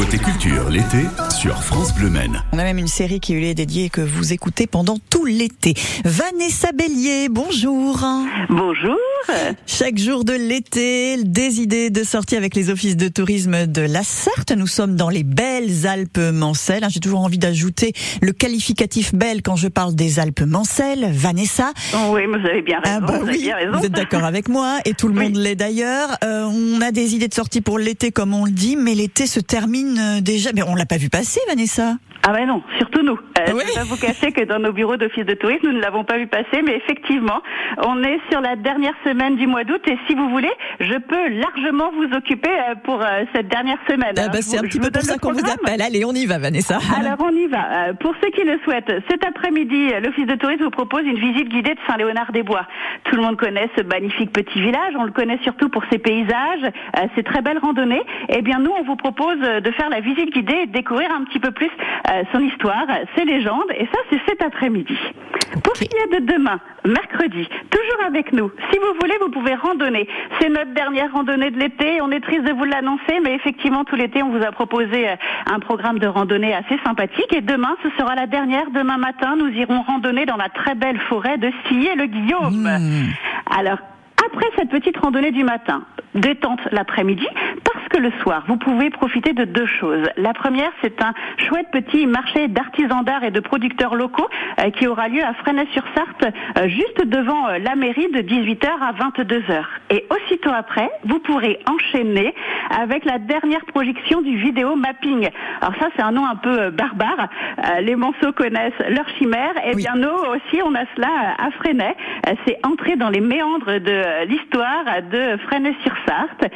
Côté culture, l'été, sur France Bleu Maine. On a même une série qui lui est dédiée que vous écoutez pendant tout l'été. Vanessa Bélier, bonjour. Bonjour. Chaque jour de l'été, des idées de sortie avec les offices de tourisme de la Sarthe. Nous sommes dans les belles Alpes Mancelles. J'ai toujours envie d'ajouter le qualificatif belle quand je parle des Alpes Mancelles. Vanessa. Oh oui, vous avez bien raison. Ah bah vous, avez oui, bien raison. vous êtes d'accord avec moi et tout le Oui. monde l'est d'ailleurs. Euh, on a des idées de sortie pour l'été comme on le dit, mais l'été se termine euh, déjà. Mais on l'a pas vu passer, Vanessa. Ah ben non, surtout nous. Euh, Oui. Je vais pas vous cacher que dans nos bureaux d'office de tourisme, nous ne l'avons pas vu passer, mais effectivement, on est sur la dernière semaine du mois d'août et si vous voulez, je peux largement vous occuper euh, pour euh, cette dernière semaine. Ah je c'est un petit peu pour ça qu'on vous appelle. Allez, on y va, Vanessa. Alors on y va. Euh, Pour ceux qui le souhaitent, cet après-midi, l'Office de tourisme vous propose une visite guidée de Saint-Léonard-des-Bois. Tout le monde connaît ce magnifique petit village, on le connaît surtout pour ses paysages, euh, ses très belles randonnées. Eh bien nous, on vous propose de faire la visite guidée et de découvrir un petit peu plus euh, son histoire, ses légendes, et ça c'est cet après-midi. Pour ce qui est de demain, mercredi, toujours avec nous. Si vous voulez, vous pouvez randonner. C'est notre dernière randonnée de l'été. On est triste de vous l'annoncer, mais effectivement, tout l'été, on vous a proposé euh, un programme de randonnée assez sympathique. Et demain, ce sera la dernière. Demain matin, nous irons randonner dans la très belle forêt de Sillé-le-Guillaume. Mmh. Alors, après cette petite randonnée du matin, détente l'après-midi, parce le soir, vous pouvez profiter de deux choses. La première, c'est un chouette petit marché d'artisans d'art et de producteurs locaux euh, qui aura lieu à Fresnay-sur-Sarthe, euh, juste devant euh, la mairie de 18h à 22h. Et aussitôt après, vous pourrez enchaîner avec la dernière projection du vidéo mapping. Alors ça, c'est un nom un peu barbare. Les Manceaux connaissent leur chimère. Et Oui. bien nous aussi, on a cela à Fresnay. C'est entrer dans les méandres de l'histoire de Fresnay-sur-Sarthe.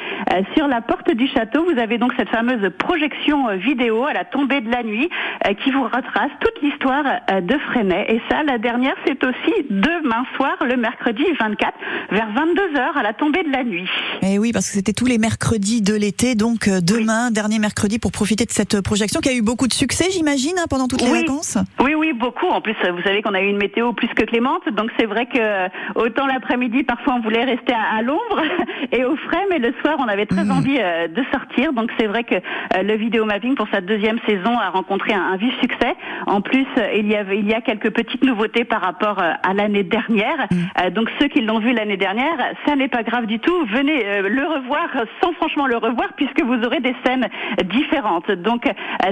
Sur la porte du château, vous avez donc cette fameuse projection euh, vidéo à la tombée de la nuit euh, qui vous retrace toute l'histoire euh, de Fresnay. Et ça, la dernière, c'est aussi demain soir, le mercredi 24, vers 22h à la tombée de la nuit. Eh oui, parce que c'était tous les mercredis de l'été, donc demain, dernier mercredi, pour profiter de cette projection qui a eu beaucoup de succès, j'imagine, hein, pendant toutes les Oui. vacances. Oui, oui, beaucoup. En plus, vous savez qu'on a eu une météo plus que clémente, donc c'est vrai que autant l'après-midi, parfois on voulait rester à, à l'ombre et au frais, mais le soir, on avait très Mhm. envie de sortir. Donc c'est vrai que euh, le vidéo mapping pour sa deuxième saison a rencontré un, un vif succès. En plus, euh, il y avait, il y a quelques petites nouveautés par rapport euh, à l'année dernière. Euh, donc ceux qui l'ont vu l'année dernière, ça n'est pas grave du tout. Venez le revoir sans franchement le revoir, puisque vous aurez des scènes différentes. Donc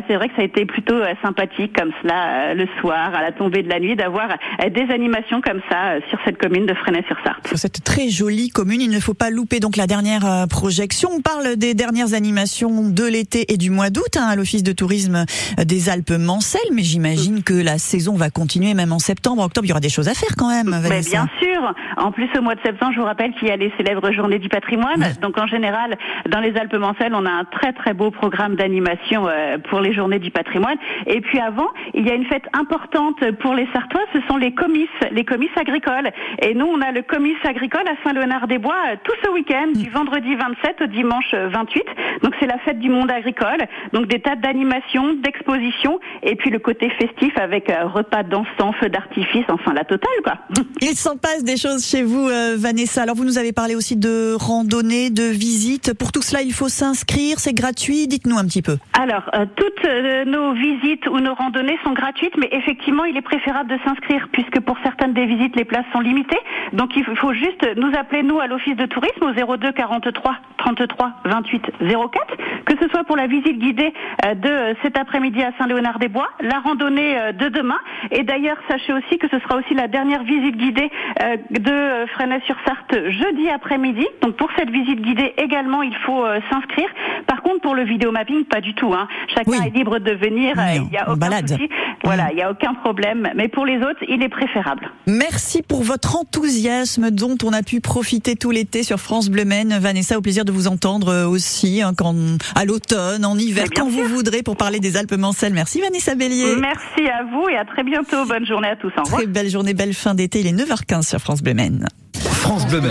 c'est vrai que ça a été plutôt sympathique comme cela le soir, à la tombée de la nuit, d'avoir des animations comme ça sur cette commune de Fresnay-sur-Sarthe. Sur cette très jolie commune, il ne faut pas louper donc la dernière projection. On parle des dernières animations de l'été et du mois d'août hein, à l'Office de tourisme euh, des Alpes Mancelles, mais j'imagine que la saison va continuer même en septembre, octobre. Il y aura des choses à faire quand même, Mais bien sûr. En plus, au mois de septembre, je vous rappelle qu'il y a les célèbres Journées du patrimoine. Donc, en général, dans les Alpes-Mancelles, on a un très très beau programme d'animation euh, pour les Journées du patrimoine. Et puis avant, il y a une fête importante pour les Sartois. Ce sont les comices, les comices agricoles. Et nous, on a le comice agricole à Saint-Léonard-des-Bois euh, tout ce week-end, du vendredi 27 au dimanche euh, 28. Donc, c'est la fête du monde agricole. Donc, des tas d'animations, d'expositions, et puis le côté festif avec euh, repas dansants, feux d'artifice, enfin la totale, quoi. Il s'en passe des choses chez vous, euh, Vanessa. Alors vous nous avez parlé aussi de randonnée, de visite. Pour tout cela, il faut s'inscrire, c'est gratuit. Dites-nous un petit peu. Alors, euh, toutes euh, nos visites ou nos randonnées sont gratuites, mais effectivement, il est préférable de s'inscrire puisque pour certaines des visites, les places sont limitées. Donc, il faut juste nous appeler, nous, à l'Office de tourisme au 02 43 33 28 04, que ce soit pour la visite guidée de cet après-midi à Saint-Léonard-des-Bois, la randonnée de demain. Et d'ailleurs, sachez aussi que ce sera aussi la dernière visite guidée de euh, Fresnay-sur-Sarthe jeudi après-midi. Donc, pour cette visite guidée également, il faut euh, s'inscrire. Par contre, pour le vidéo mapping, pas du tout. Hein. Chacun Oui. est libre de venir. Euh, Il y a aucun balade. souci. Voilà, il y a aucun problème. Mais pour les autres, il est préférable. Merci pour votre enthousiasme dont on a pu profiter tout l'été sur France Bleu Maine. Vanessa, au plaisir de vous entendre euh, aussi hein, quand, à l'automne, en hiver, quand vous voudrez pour parler des Alpes Mancelles. Merci Vanessa Bélier. Merci à vous et à très bientôt. Bonne journée à tous. Au revoir. Très belle journée, belle fin d'été. Il est 9h15 sur France Bleu Maine. France Bleu Maine.